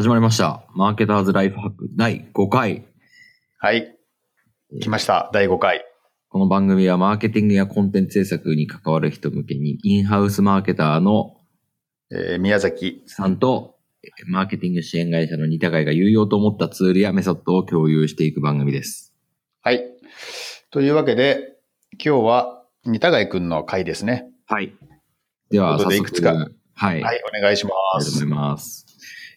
始まりました。マーケターズライフハック第5回。はい。来ました。第5回。この番組はマーケティングやコンテンツ制作に関わる人向けに、インハウスマーケターのえー宮崎。さんと、えーマーケティング支援会社の似た会が有用と思ったツールやメソッドを共有していく番組です。はい。というわけで、今日は、似たがいくんの回ですね。はい。では、早速いくつかはい。はい、お願いしまありがとうございす。ます。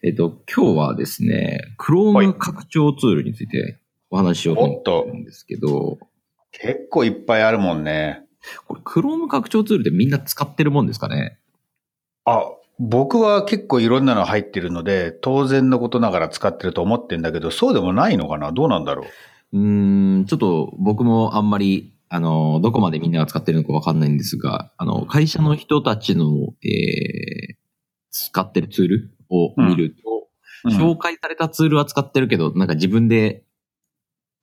えっと、今日はですね、Chrome 拡張ツールについてお話ししようと思ってるんですけど、結構いっぱいあるもんね。これ Chrome 拡張ツールってみんな使ってるもんですかね？あ、僕は結構いろんなの入ってるので、当然のことながら使ってると思ってんだけど、そうでもないのかな？どうなんだろう？うーん、ちょっと僕もあんまり、あの、どこまでみんなが使ってるのかわかんないんですが、あの、会社の人たちの、えー、使ってるツールを見ると、うん紹介されたツールは使ってるけど、なんか自分で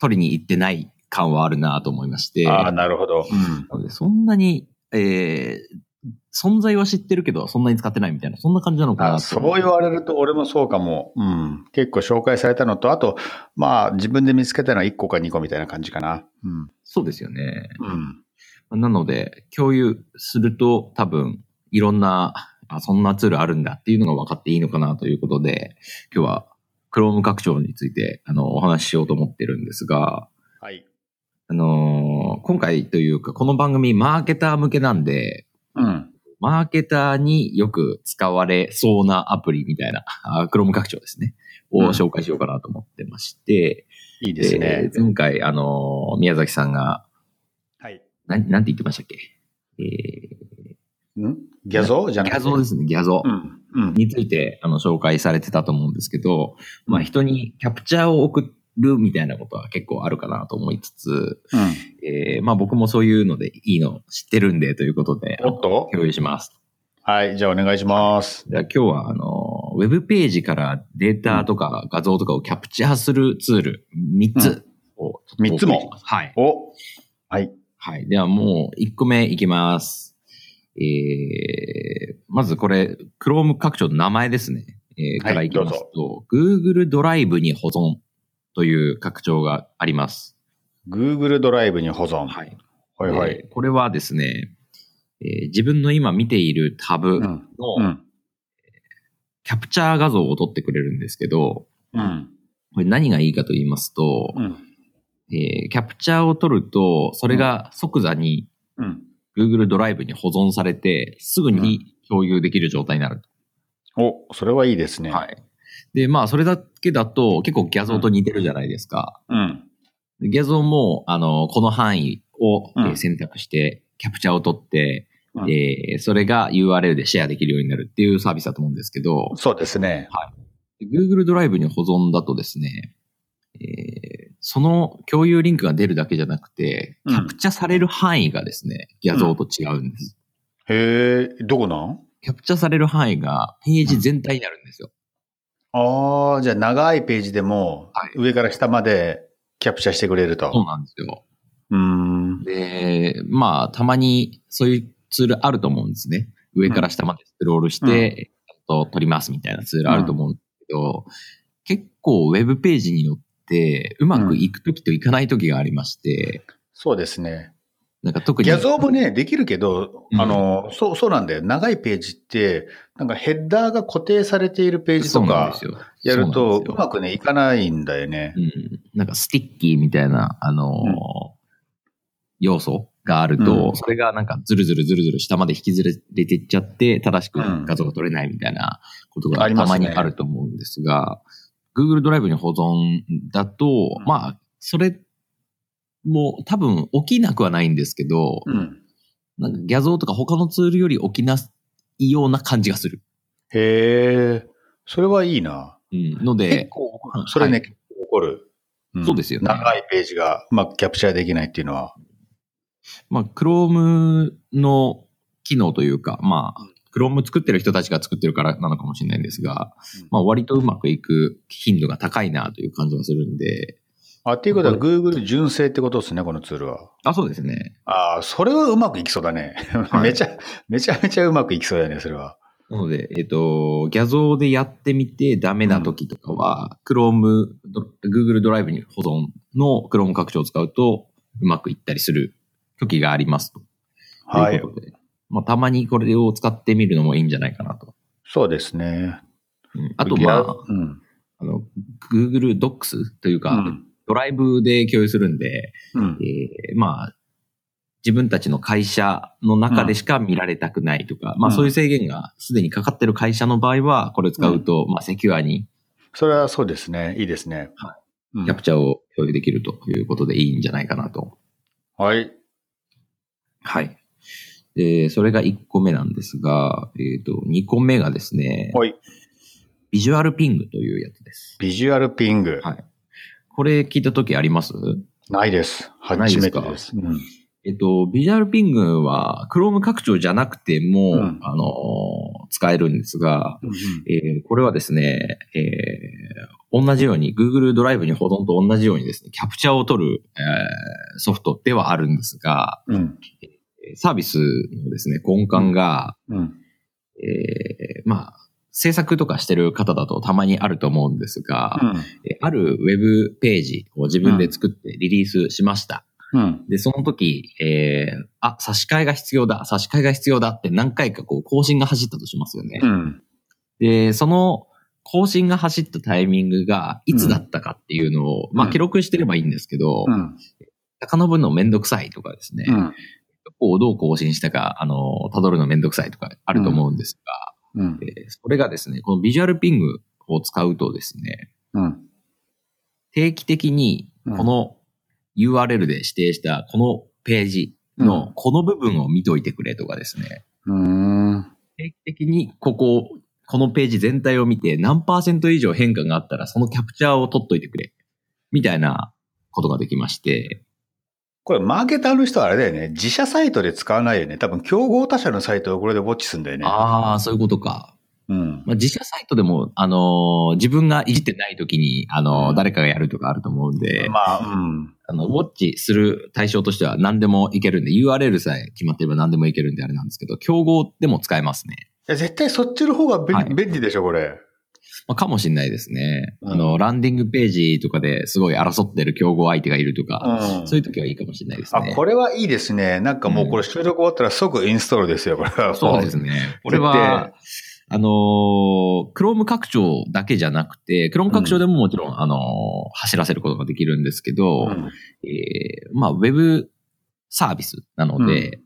取りに行ってない感はあるなと思いまして、ああ、なるほど。うん。そんなに、えー、存在は知ってるけど、そんなに使ってないみたいな、そんな感じなのかなそう言われると俺もそうかも。うん。結構紹介されたのと、あと、まあ、自分で見つけたのは1個か2個みたいな感じかな。うん。そうですよね。うん。なので、共有すると多分、いろんな、あ、そんなツールあるんだっていうのが分かっていいのかなということで、今日は Chrome 拡張について、あの、お話ししようと思ってるんですが、はい。あのー今回というか、この番組マーケター向けなんで、うん。マーケターによく使われそうなアプリみたいな、あ Chrome 拡張ですね、を紹介しようかなと思ってまして、いいですね。前回、あのー宮崎さんが、はい。なん、なんて言ってましたっけ？えん？ギャゾー？じゃー、なくて？ギャゾーですね、ギャゾー。うん。うん。についてあの紹介されてたと思うんですけど、まあ人にキャプチャーを送るみたいなことは結構あるかなと思いつつ、うん。えーまあ僕もそういうのでいいの知ってるんでということで、おっと？共有します。はい。じゃあお願いします。では今日はあの、ウェブページからデータとか画像とかをキャプチャーするツール3つをちょっと三つも？はい。おはい。はい。ではもう1個目いきます。えー、まずこれ、Chrome 拡張の名前ですね。えーはいからいきますと、Google ドライブに保存という拡張があります。Google ドライブに保存。はい。はいはい。でこれはですね、えー自分の今見ているタブのうん。うん。キャプチャー画像を撮ってくれるんですけど、うん。これ何がいいかと言いますと、うん。えーキャプチャーを撮ると、それが即座にうん。Google ドライブに保存されて、すぐに共有できる状態になる。お、それはいいですね。はい。で、まあ、それだけだと結構ギャゾーと似てるじゃないですか。うん。でギャゾーも、あの、この範囲を、え選択して、キャプチャーを取って、うんえーそれが URL でシェアできるようになるっていうサービスだと思うんですけど、そうですね。Google ドライブに保存だとですね、えーその共有リンクが出るだけじゃなくて、うんキャプチャされる範囲がですね、ギャゾーと違うんです。へえ、どこなん？キャプチャされる範囲がページ全体になるんですよ。ああ、じゃあ長いページでもはい、上から下までキャプチャーしてくれるそうと。なんですよ。うーん。で、まあ、たまにそういうツールあると思うんですね。上から下までスクロールして、ちゃんと撮りますみたいなツールあると思うんですけど、結構ウェブページによってうまくいくときといかないときがありまして、そうですね。なんか特に。ギャゾーもね、できるけど、うんあの、そう、そうなんだよ。長いページって、なんかヘッダーが固定されているページとか。やると、そうまくね、いかないんだよね。うん。なんか sticky みたいな、あのーうん要素があると、うんそれがなんかズルズルズルズル下まで引きずれていっちゃって、正しくうん画像が撮れないみたいなことがありますねたまにあると思うんですが、Google ドライブに保存だと、うんまあ、それも多分起きなくはないんですけど、うん。なんかギャゾーとか他のツールより起きないような感じがする。へえ、それはいいな。うん、の結で、構、それね、はい起こる。んそうですよね長いページがうまくキャプチャーできないっていうのは。まあ、Chrome の機能というか、まあ、Chrome 作ってる人たちが作ってるからなのかもしれないんですが、まあ、割とうまくいく頻度が高いなという感じがするんで、あ、っていうことは Google 純正ってことですね、このツールは。あ、そうですね。ああ、それはうまくいきそうだね。はい めちゃ、めちゃめちゃうまくいきそうだね、それは。なので、えっ、と、ギャゾーでやってみてダメな時とかは、Chrome、Google ドライブに保存の Chrome 拡張を使うとうまくいったりする時がありますと。はいということで、まあ、たまにこれを使ってみるのもいいんじゃないかなと。そうですね。うんあと、まあ、うん。あの、Google Docs というか、うん。ドライブで共有するんで、うん。えーまあ、自分たちの会社の中でしか見られたくないとか、まあうんそういう制限がすでにかかってる会社の場合は、これを使うと、まあセキュアにそれはそうですね。いいですね。はうんキャプチャーを共有できるということでいいんじゃないかなと。はい。はい。で、それが1個目なんですが、えっ、と、2個目がですね、はい。ビジュアルピングというやつです。ビジュアルピング。はい。これ聞いたときあります？ないです。初めてです。うん。えっと、ビジュアルピングは Chrome 拡張じゃなくても、うんあの、使えるんですが、えーこれはですね、えー同じように Google ドライブに保存と同じようにですね、キャプチャーを取る、えーソフトではあるんですが、うん。サービスのですね、根幹が、うん。えーまあ、制作とかしてる方だとたまにあると思うんですが、うん。えあるウェブページを自分で作ってリリースしました。うん。で、その時、えー、あ、差し替えが必要だ、差し替えが必要だって何回かこう更新が走ったとしますよね。うん。で、その更新が走ったタイミングがいつだったかっていうのを、まあうん記録してればいいんですけど、うん。遡るのめんどくさいとかですね、うん。こうどう更新したか、あの、辿るのめんどくさいとかあると思うんですが、うん。えーそれがですね、このビジュアルピングを使うとですね、うん。定期的にこの URL で指定したこのページのこの部分を見といてくれとかですね、うん。定期的にここ、このページ全体を見て何パーセント以上変化があったらそのキャプチャーを取っといてくれ。みたいなことができまして、これ、マーケターの人はあれだよね。自社サイトで使わないよね。多分、競合他社のサイトをこれでウォッチするんだよね。ああ、そういうことか。うん。まあ、自社サイトでも、あのー自分がいじってない時に、あのーうん誰かがやるとかあると思うんで、まあ、うん。あの、ウォッチする対象としては何でもいけるんで、URL さえ決まってれば何でもいけるんであれなんですけど、競合でも使えますね。いや、絶対そっちの方が便,、はい便利でしょ、これ。まあ、かもしれないですね。うんあの、ランディングページとかですごい争ってる競合相手がいるとか、うん。そういう時はいいかもしれないですあ、ね。これはいいですね。なんかもうこれ収録終わったら即インストールですよ、これは。そうですね。これは、あのー、Chrome 拡張だけじゃなくて、Chrome 拡張でももちろん、あのー走らせることができるんですけど、うんえーまあ、ウェブサービスなので、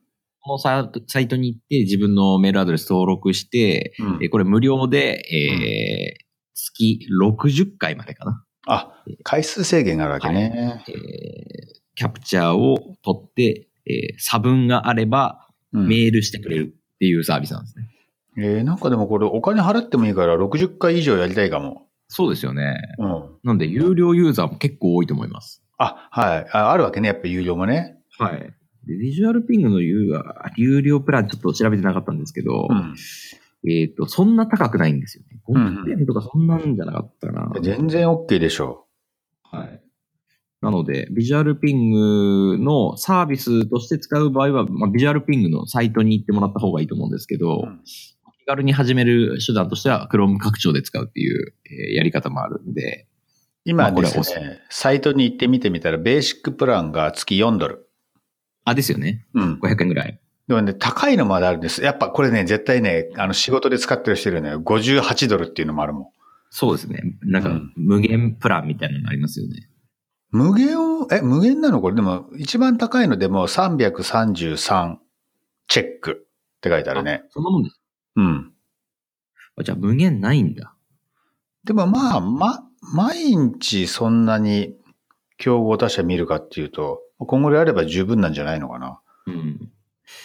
このサイトに行って自分のメールアドレス登録して、うんえーこれ無料で、えー月60回までかな、あ、回数制限があるわけね。えーキャプチャーを取って、えー差分があればうんメールしてくれるっていうサービスなんですね。えーなんかでもこれお金払ってもいいから60回以上やりたいかも。そうですよね。うん。なんで、有料ユーザーも結構多いと思います。あ、はい。ああるわけね、やっぱ有料もね。はい。でビジュアルピングの有有料プランちょっと調べてなかったんですけど、うん。えっ、と、そんな高くないんですよね。うん500円とかそんなんじゃなかったかな。全然 OK でしょはい。なので、ビジュアルピングのサービスとして使う場合は、まあ、ビジュアルピングのサイトに行ってもらった方がいいと思うんですけど、うん気軽に始める手段としては、Chrome 拡張で使うっていう、えーやり方もあるんで、今ですおすね、サイトに行ってみてみたら、ベーシックプランが月4ドル。あ、ですよね。うん。500円ぐらい。でもね、高いのまであるんです。やっぱこれね、絶対ね、あの仕事で使ってる人いるのよ。58ドルっていうのもあるもん。そうですね。なんかうん、無限プランみたいなのありますよね。無限を、え、無限なのこれ？でも、一番高いのでも333チェックって書いてあるね。あそんなもんです。うん。あじゃあ無限ないんだ。でもまあ、ま、毎日そんなに競合他社見るかっていうと、今後であれば十分なんじゃないのかな。うん。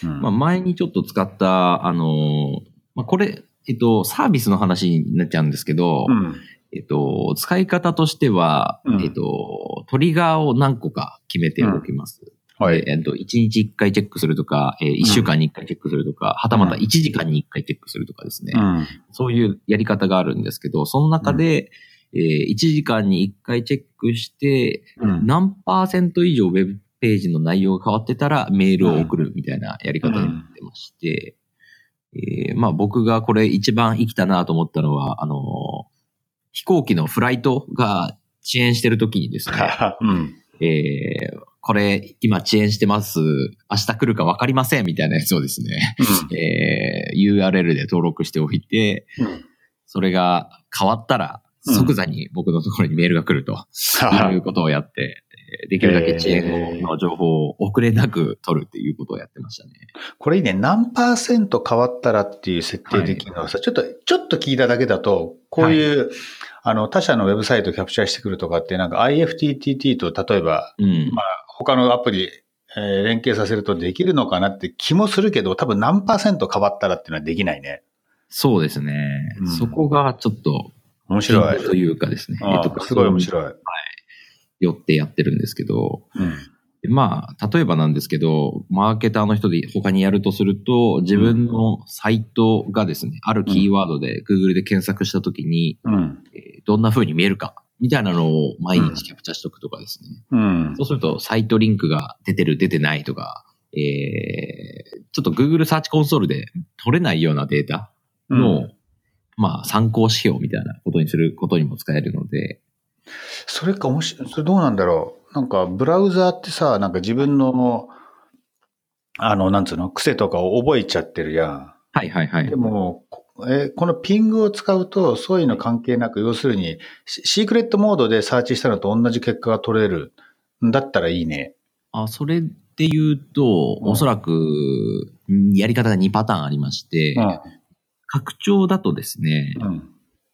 うん。まあ前にちょっと使った、あのーまあこれ、えっと、サービスの話になっちゃうんですけど、うん。えっと、使い方としては、うんえっと、トリガーを何個か決めておきます。はい。でえっと、1日1回チェックするとか、えー、1週間に1回チェックするとか、はたまた1時間に1回チェックするとかですね。うん。そういうやり方があるんですけど、その中で、えー1時間に1回チェックして、うん。何パーセント以上ウェブページの内容が変わってたらメールを送るみたいなやり方になってまして、えーまあ僕がこれ一番生きたなと思ったのは、あのー飛行機のフライトが遅延してる時にですね、うん。えーこれ今遅延してます。明日来るか分かりませんみたいなやつをですね、えー URL で登録しておいて、うん。それが変わったらうん即座に僕のところにメールが来ると いうことをやって、えーできるだけ遅延の情報を遅れなく取るっていうことをやってましたね。これいいね。何パーセント変わったらっていう設定できるのはさ、ちょっと、ちょっと聞いただけだと、こういう、あの、他社のウェブサイトをキャプチャーしてくるとかって、なんか IFTTT と例えば、うん。まあ、他のアプリ、えー連携させるとできるのかなって気もするけど、多分何パーセント変わったらっていうのはできないね。そうですね。うんそこがちょっと、面白い。というかですね。ああすごい面い。白い。よってやってるんですけど、うん。でまあ、例えばなんですけど、マーケターの人で他にやるとすると、自分のサイトがですね、あるキーワードで Google で検索したときに、うん。えーどんな風に見えるか、みたいなのを毎日キャプチャーしとくとかですね。うんそうすると、サイトリンクが出てる、出てないとか、えー、ちょっと Google サーチコンソールで取れないようなデータの、まあ、参考指標みたいなことにすることにも使えるので、それかもし、それどうなんだろう。なんか、ブラウザーってさ、なんか自分の、あの、なんつうの、癖とかを覚えちゃってるやん。はいはいはいで。も、こえこのピングを使うと、そういうの関係なく、要するに、シシークレットモードでサーチしたのと同じ結果が取れるんだったらいいね。あ、それで言うと、うんおそらく、んやり方が2パターンありまして、拡張だとですね、うん。うん。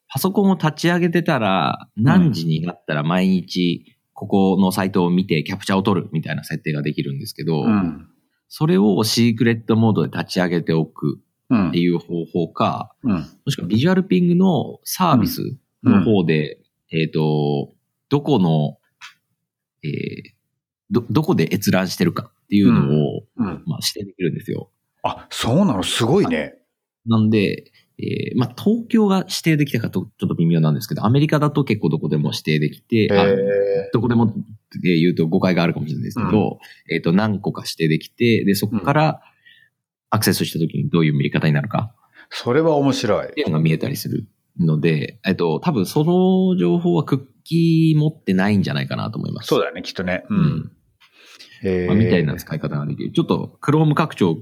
パソコンを立ち上げてたら、何時になったら毎日、ここのサイトを見てキャプチャーを取るみたいな設定ができるんですけど、うん。それをシークレットモードで立ち上げておくうんっていう方法か、うん。もしくはビジュアルピングのサービスの方で、えっ、と、どこの、えーど、どこで閲覧してるかっていうのを、うん。まあ、指定できるんですよ。あ、そうなの？すごいね。なんで、えーまあ、東京が指定できたかとちょっと微妙なんですけど、アメリカだと結構どこでも指定できて、あえどこでもで言うと誤解があるかもしれないですけど、えっ、と、何個か指定できて、で、そこからアクセスした時にどういう見え方になるかそれは面白いっ。ていうのが見えたりするので、えっ、と、多分その情報はクッキー持ってないんじゃないかなと思います。そうだよね、きっとね。う。うんん。えまあ、みたいな使い方ができる。ちょっと、Chrome 拡張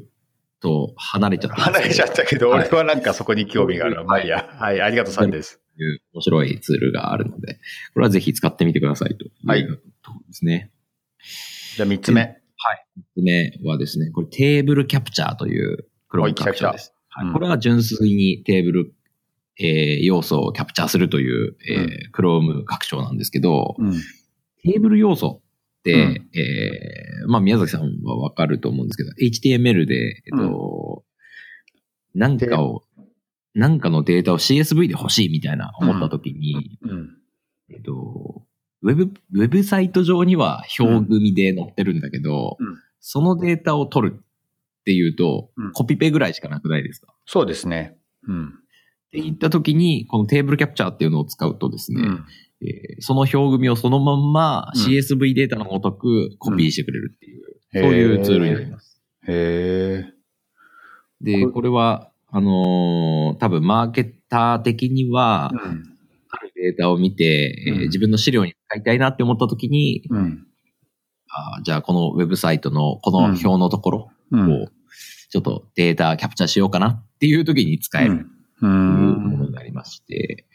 と離れちゃった。離れちゃったけど、はい俺はなんかそこに興味がある。はいまあいいや。はい、ありがとうさんです。いう面白いツールがあるので、これはぜひ使ってみてくださいとはいところですね。じゃあ三つ目。三つ目はですね、これテーブルキャプチャーというクローム拡張です。ャーうんはいこれは純粋にテーブル、えー要素をキャプチャーするという、えー、クローム拡張なんですけど、うん。テーブル要素うんえーまあ宮崎さんはわかると思うんですけど、HTML で、えっと、なんかを、なんかのデータを CSV で欲しいみたいな思った時に、うん。えっと、ウェブ、ウェブサイト上には表組で載ってるんだけど、うんそのデータを取るっていうと、うんコピペぐらいしかなくないですか？そうですね。うん。って言った時に、このテーブルキャプチャーっていうのを使うとですね、うんえーその表組をそのまんまうん CSV データのごとくコピーしてくれるっていう、うんそういうツールになります。へえ。で、ここれは、あのー多分マーケター的には、うん。あるデータを見て、えーうん自分の資料に使いたいなって思った時に、うん。あーじゃあこのウェブサイトのこの表のところうん。をちょっとデータキャプチャーしようかなっていう時に使えるうというものん。になりまして、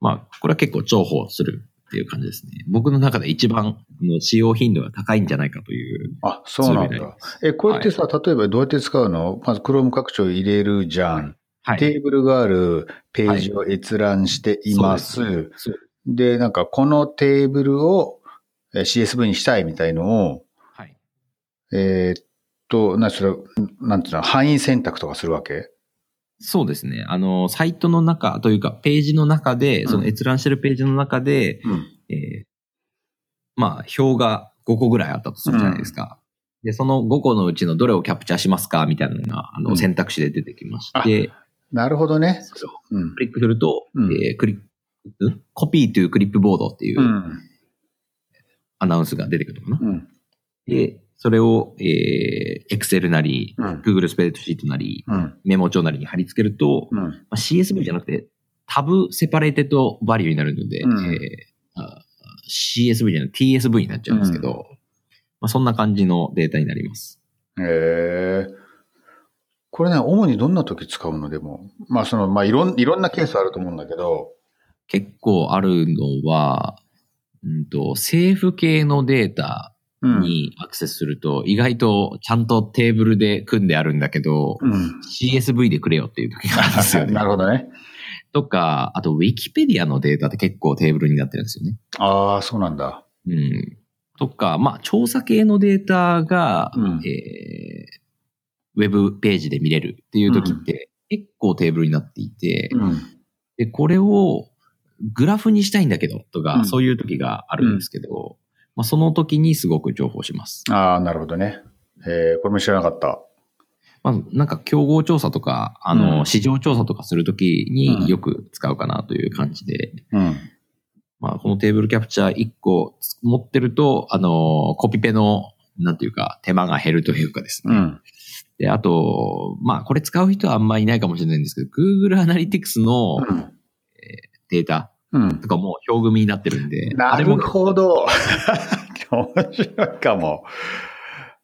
まあ、これは結構重宝するっていう感じですね。僕の中で一番の使用頻度が高いんじゃないかというあ、そうなんだ。え、これってさ、例えばどうやって使うの？まず Chrome 拡張入れるじゃん。はい。テーブルがあるページを閲覧しています。そうですでなんかこのテーブルをえー CSV にしたいみたいのを、はい。えーっと、な、それ、なんていうの、範囲選択とかするわけ？そうですね。あの、サイトの中というか、ページの中で、うんその閲覧してるページの中で、うん。えーまあ、表が5個ぐらいあったとするじゃないですか。で、その5個のうちのどれをキャプチャーしますかみたいなのが、あの、うん選択肢で出てきまして、なるほどね。それをうんク。リックすると、うんえークリック、ん？コピーというクリップボードっていううん。アナウンスが出てくるのかな。うん。で、それを、えー、Excel なり、うん。Google スプレッドシートなり、うん。メモ帳なりに貼り付けると、うん。まあ、CSV じゃなくて、タブセパレーテッドバリューになるので、うんえーあ CSV じゃなくて TSV になっちゃうんですけど、まあ、そんな感じのデータになります。へえ。これね、主にどんな時使うのでも。まあ、その、まあ、いろん、いろんなケースあると思うんだけど。結構あるのは、うんと、政府系のデータうん。にアクセスすると、意外とちゃんとテーブルで組んであるんだけど、うん。CSV でくれよっていう時があるんですよね。なるほどね。とか、あと Wikipedia のデータって結構テーブルになってるんですよね。ああ、そうなんだ。うん。とか、まあ、調査系のデータが、うんえーウェブページで見れるっていう時って、結構テーブルになっていて、うん。で、これをグラフにしたいんだけど、とか、うんそういう時があるんですけど、まあ、その時にすごく重宝します。ああ、なるほどね。えー、これも知らなかった。まあ、なんか競合調査とか、あの、うん市場調査とかするときうんによく使うかなという感じで、うん。まあ、このテーブルキャプチャー1個持ってると、あの、コピペの、なんていうか、手間が減るというかですね。うん。で、あと、まあ、これ使う人はあんまりいないかもしれないんですけど、Google Analytics のうん。データうん。とかも表組になってるんで、なるほど。面白いかも。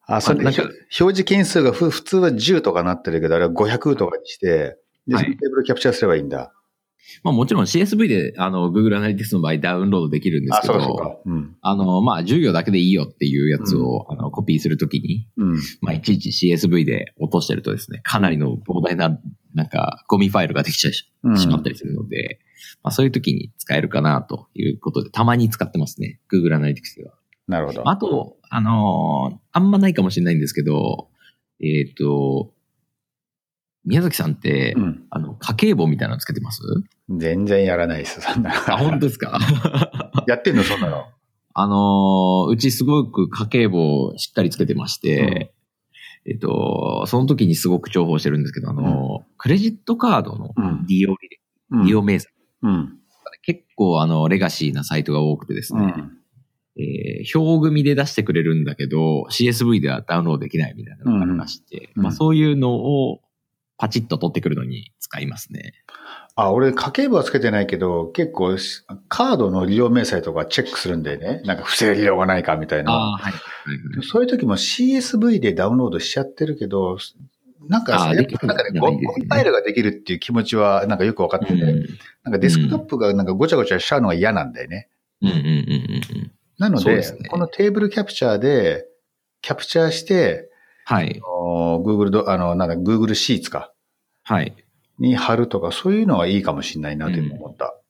あ、それ表示件数がふ普通は10とかなってるけど、あれは500とかにして、で、テーブルキャプチャーすればいいんだ。まあもちろん CSV であの Google Analytics の場合ダウンロードできるんですあ、けそうかそう。うん。あの、まあ10行だけでいいよっていうやつを、あのコピーするときに、うん。まあいちいち CSV で落としてるとですね、かなりの膨大な、なんかゴミファイルができちゃいしまったりするので、まあそういう時に使えるかなということで、たまに使ってますね。Google Analytics では。なるほど。あと、あのーあんまないかもしれないんですけど、えっ、と、宮崎さんって、うん。あの、家計簿みたいなのつけてます？全然やらないです、そんな。あ、本当ですか？やってんの、そんなの？あのーうちすごく家計簿をしっかりつけてまして、えっと、その時にすごく重宝してるんですけど、あのークレジットカードのうん利用履歴、うん利用明細、うん。結構あの、レガシーなサイトが多くてですね、うん。えー表組で出してくれるんだけど、CSV ではダウンロードできないみたいなのがありまして、うんまあそういうのをパチッと取ってくるのに使いますね。あ、俺、家計簿はつけてないけど、結構し、カードの利用明細とかチェックするんだよね。なんか不正利用がないかみたいな。ああ、はい。はいはいそういう時も CSV でダウンロードしちゃってるけど、なんかやっぱなんかね、じゃゴないですよねゴミファイルができるっていう気持ちはなんかよくわかってて、うんなんかデスクトップがなんかごちゃごちゃしちゃうのが嫌なんだよね。うんうんうんうんうん。なのでこのテーブルキャプチャーで、キャプチャーして、はい。あの Google ド、あの、なんだ、Google シーツか、はい。に貼るとか、そういうのはいいかもしれないなと今思った。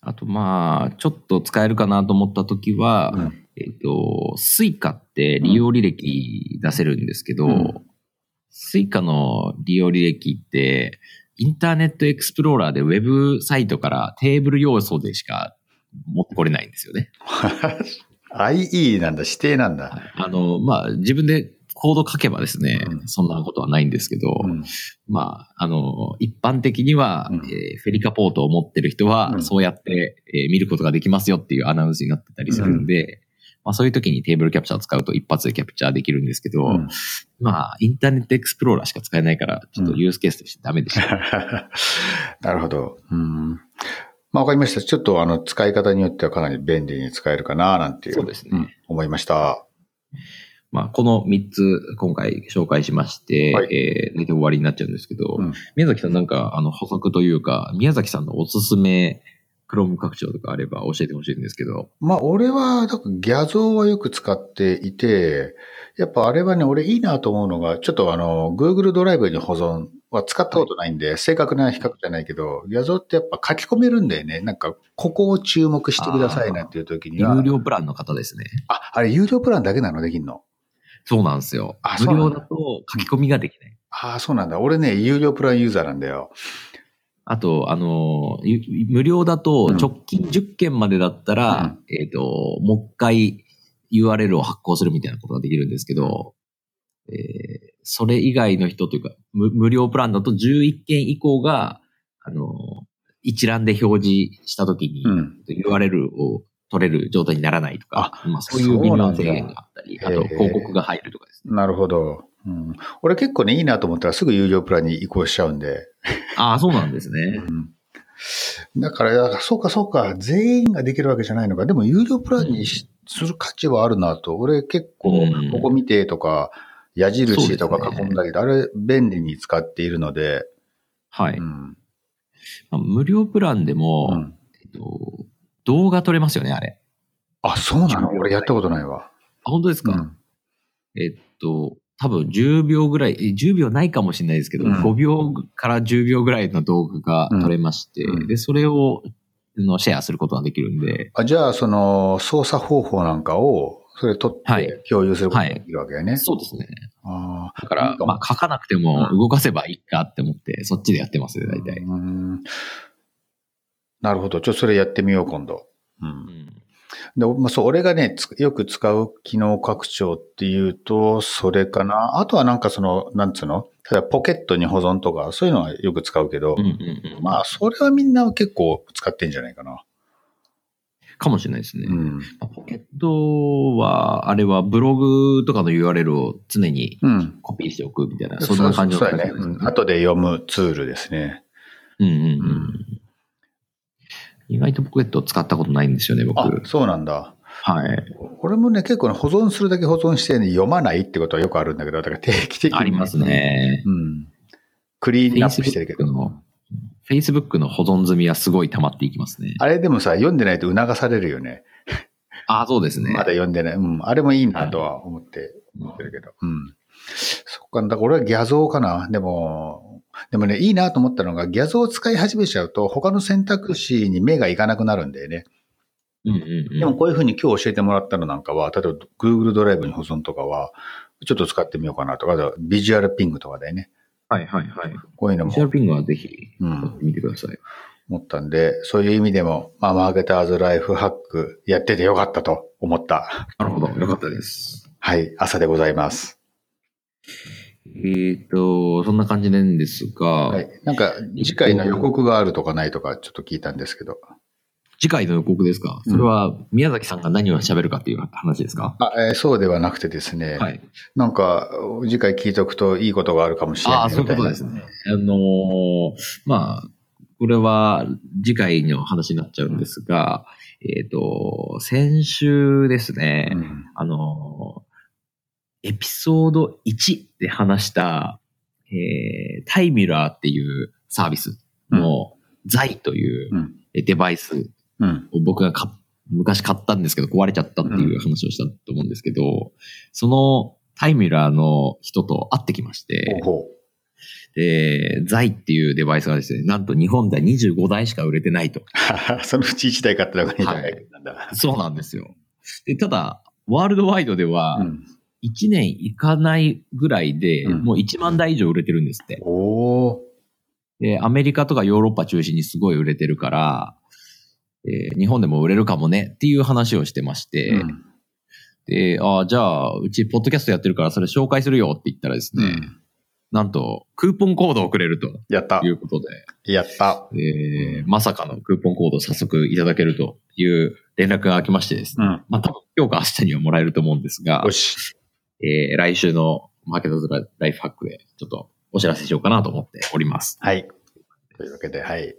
あと、まあ、ちょっと使えるかなと思ったときは、うんえっ、と、 Suica って利用履歴出せるんですけど、うん Suica の利用履歴って、 Internet Explorer でウェブサイトからテーブル要素でしか持ってこれないんですよね。IE なんだ、指定なんだ。あの、まあ、自分でコード書けばですね、うん。そんなことはないんですけど、うん。まあ、あの、一般的には、うん。えーフェリカポートを持ってる人は、うん。そうやって、えー見ることができますよっていうアナウンスになってたりするんで、まあそういう時にテーブルキャプチャーを使うと一発でキャプチャーできるんですけど、うんまあ、インターネットエクスプローラーしか使えないから、ちょっとユースケースとしてダメでした。なるほど。うん。まあ、わかりました。ちょっとあの、使い方によってはかなり便利に使えるかな、なんていう。そうですねん思いました。まあ、この3つ今回紹介しまして、はいえー、大体終わりになっちゃうんですけど、うん宮崎さんなんか、あの、補足というか、宮崎さんのおすすめ、クローム拡張とかあれば教えてほしいんですけど、まあ、俺は、ギャゾーはよく使っていて、やっぱあれはね、俺いいなと思うのが、ちょっとあの、Google ドライブに保存は使ったことないんで、正確な比較じゃないけど、ギャゾーってやっぱ書き込めるんだよね。なんか、ここを注目してくださいなんていう時には。有料プランの方ですね。あ、あれ有料プランだけなの？できんの？そうなんですよあ。無料だと書き込みができない。ああ、そうなんだ。俺ね、有料プランユーザーなんだよ。あと、あの、ゆ無料だとうん直近10件までだったら、えっ、と、もう一回 URL を発行するみたいなことができるんですけど、えーそれ以外の人というか、無無料プランだと11件以降が、あの、一覧で表示したときに、うん。URL を取れる状態にならないとか、まあ、そういう微妙な制限があったり、あと広告が入るとかですね。なるほど。うん、俺結構ね、いいなと思ったらすぐ有料プランに移行しちゃうんで。ああ、そうなんですね。うんだから、そうかそうか、全員ができるわけじゃないのか。でも有料プランにしする価値はあるなと。俺結構うん、ここ見てとか、矢印とか囲んだけど、あれ便利に使っているので、はい。うんまあ無料プランでも、うんえっと、動画撮れますよね、あれ。あ、そうなの？俺やったことないわ。あ、本当ですか、うんえっと、多分10秒ぐらい、え10秒ないかもしれないですけど、うん5秒から10秒ぐらいの動画が撮れまして、うんで、それをあのシェアすることができるんで、あじゃあ、その、操作方法なんかを、それ取っはいて共有することができるわけよね。そうですね。ああだからまあ、書かなくてもうん動かせばいいかって思って、そっちでやってますね、大体。うんなるほど。ちょっとそれやってみよう、今度。う。うんんで、まあ、そう、俺がね、つよく使う機能拡張っていうと、それかな。あとはなんかその、なんつうの？例えばポケットに保存とか、そういうのはよく使うけど、うんうんうん。まあ、それはみんな結構使ってんじゃないかな。かもしれないですね。うん。まあポケットは、あれはブログとかの URL を常にうん。コピーしておくみたいな、そんな感じのそうそうやね。うん後で読むツールですね。うんうんううんん。意外とポケット使ったことないんですよね、僕。あ、そうなんだ。はい。俺もね、結構ね、保存するだけ保存して、ね、読まないってことはよくあるんだけど、だから定期的に。あります。ね。うん。クリーンアップしてるけど。の、Facebook の保存済みはすごい溜まっていきますね。あれでもさ、読んでないと促されるよね。ああ、そうですね。まだ読んでない。うん。あれもいいなとは思って、思ってるけど。うん。だから俺はギャゾーかな。でも、でもね、いいなと思ったのが、ギャゾーを使い始めちゃうと、他の選択肢に目がいかなくなるんだよね。うんうんうん。でもこういうふうに今日教えてもらったのなんかは、例えば Google ドライブに保存とかは、ちょっと使ってみようかなとか、あとビジュアルピングとかだよね。はいはいはい。こういうのもビジュアルピングはぜひ、うんやってください。思ったんで、そういう意味でも、まあ、マーケターズライフハックやっててよかったと思った。なるほど。よかったです。はい、朝でございます。えっ、と、そんな感じなんですが、はい。なんか、次回の予告があるとかないとか、ちょっと聞いたんですけど。次回の予告ですか？うんそれは宮崎さんが何を喋るかっていう話ですか、あ、えーそうではなくてですね。はい。なんか、次回聞いておくといいことがあるかもしれないああ、そういうことですね。あのーまあ、これは次回の話になっちゃうんですが、えっ、と、先週ですね、うんあのーエピソード1で話した、えータイミラーっていうサービスの、ザイというデバイスうん。を僕が買っ昔買ったんですけど壊れちゃったっていう話をしたと思うんですけど、そのタイミラーの人と会ってきまして、ほで、ザイっていうデバイスがですね、なんと日本では25台しか売れてないと。う。そのうち1台買ったのが2台なんだ。そうなんですよ。で、ただ、ワールドワイドではうん。1年いかないぐらいで、うんもう1万台以上売れてるんですって。おー。で、アメリカとかヨーロッパ中心にすごい売れてるから、えー日本でも売れるかもねっていう話をしてまして、うんで、ああ、じゃあ、うちポッドキャストやってるからそれ紹介するよって言ったらですね、うんなんと、クーポンコードをくれるとやったい。うことで、やった。えーまさかのクーポンコードを早速いただけるという連絡が来ましてですね、うん。まあ多分今日か明日にはもらえると思うんですがよ、し。えー来週のマーケットズライフハックでちょっとお知らせしようかなと思っております。はい。というわけで、はい。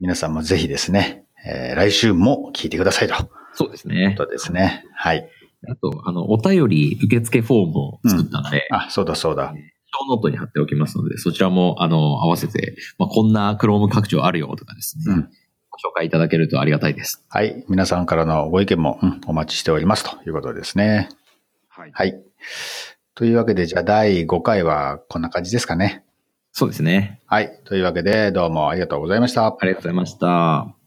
皆さんもぜひですね、えー来週も聞いてくださいと。そうですね。ことですね。はい。あと、あの、お便り受付フォームを作ったので、あ、そうだそうだ。ショーノートに貼っておきますので、そちらも、あの、合わせて、まあ、こんな Chrome 拡張あるよとかですね、うんご紹介いただけるとありがたいです。はい。皆さんからのご意見も、うんお待ちしておりますということですね。はい。はい。というわけで、じゃあ第5回はこんな感じですかね。そうですね。はい。というわけで、どうもありがとうございました。ありがとうございました。